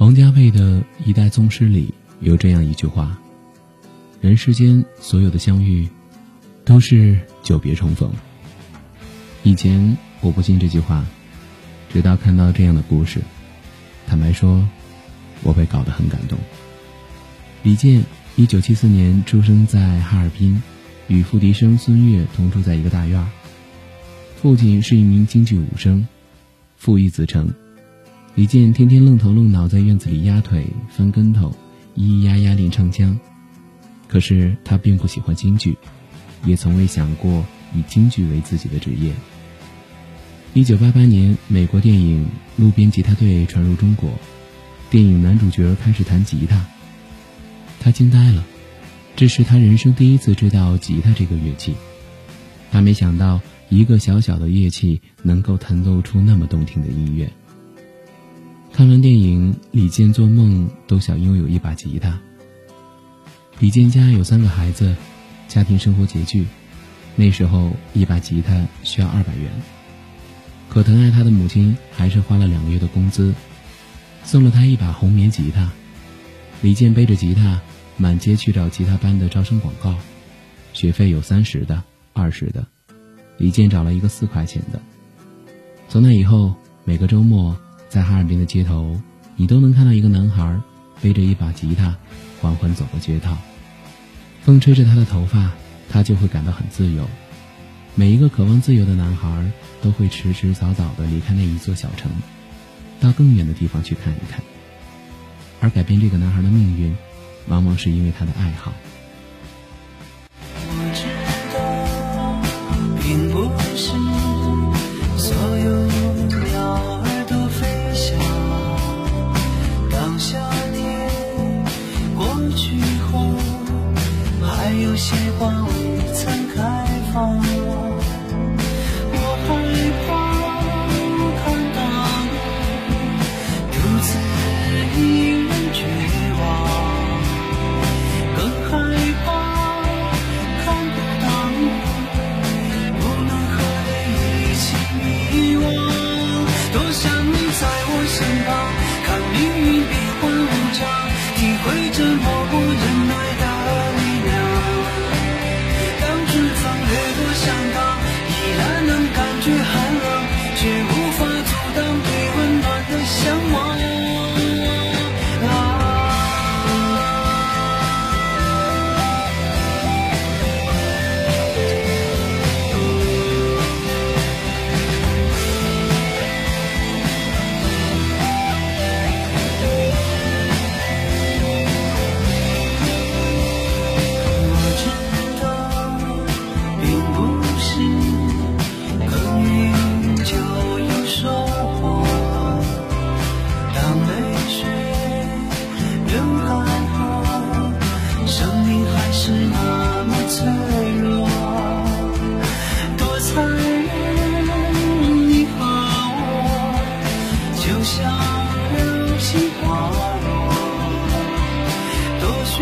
王家卫的一代宗师里有这样一句话：“人世间所有的相遇，都是久别重逢。”以前我不信这句话，直到看到这样的故事，坦白说，我被搞得很感动。李健，一九七四年出生在哈尔滨，与付笛声孙越同住在一个大院儿。父亲是一名京剧武生，父义子承。李健天天愣头愣脑在院子里压腿、翻跟头、咿咿呀呀练唱腔。可是他并不喜欢京剧，也从未想过以京剧为自己的职业。一九八八年，美国电影《路边吉他队》传入中国，电影男主角开始弹吉他。他惊呆了，这是他人生第一次知道吉他这个乐器。他没想到，一个小小的乐器能够弹奏出那么动听的音乐。看完电影，李健做梦都想拥有一把吉他。李健家有三个孩子，家庭生活拮据，那时候一把吉他需要二百元。可疼爱他的母亲还是花了两个月的工资，送了他一把红棉吉他。李健背着吉他满街去找吉他班的招生广告，学费有三十的、二十的。李健找了一个四块钱的。从那以后，每个周末。在哈尔滨的街头，你都能看到一个男孩背着一把吉他，缓缓走过街道。风吹着他的头发，他就会感到很自由。每一个渴望自由的男孩，都会迟迟早早地离开那一座小城，到更远的地方去看一看。而改变这个男孩的命运，往往是因为他的爱好。有些花未曾开放，我害怕看到你独自一人绝望，更害怕看不到你不能和你一起迷惘。多想你在我身旁，看命运变幻无常，体会这默不忍耐的力量当春风掠过山岗依然能感觉寒是那么脆弱，多残忍！你和我就像流星滑落，多绚！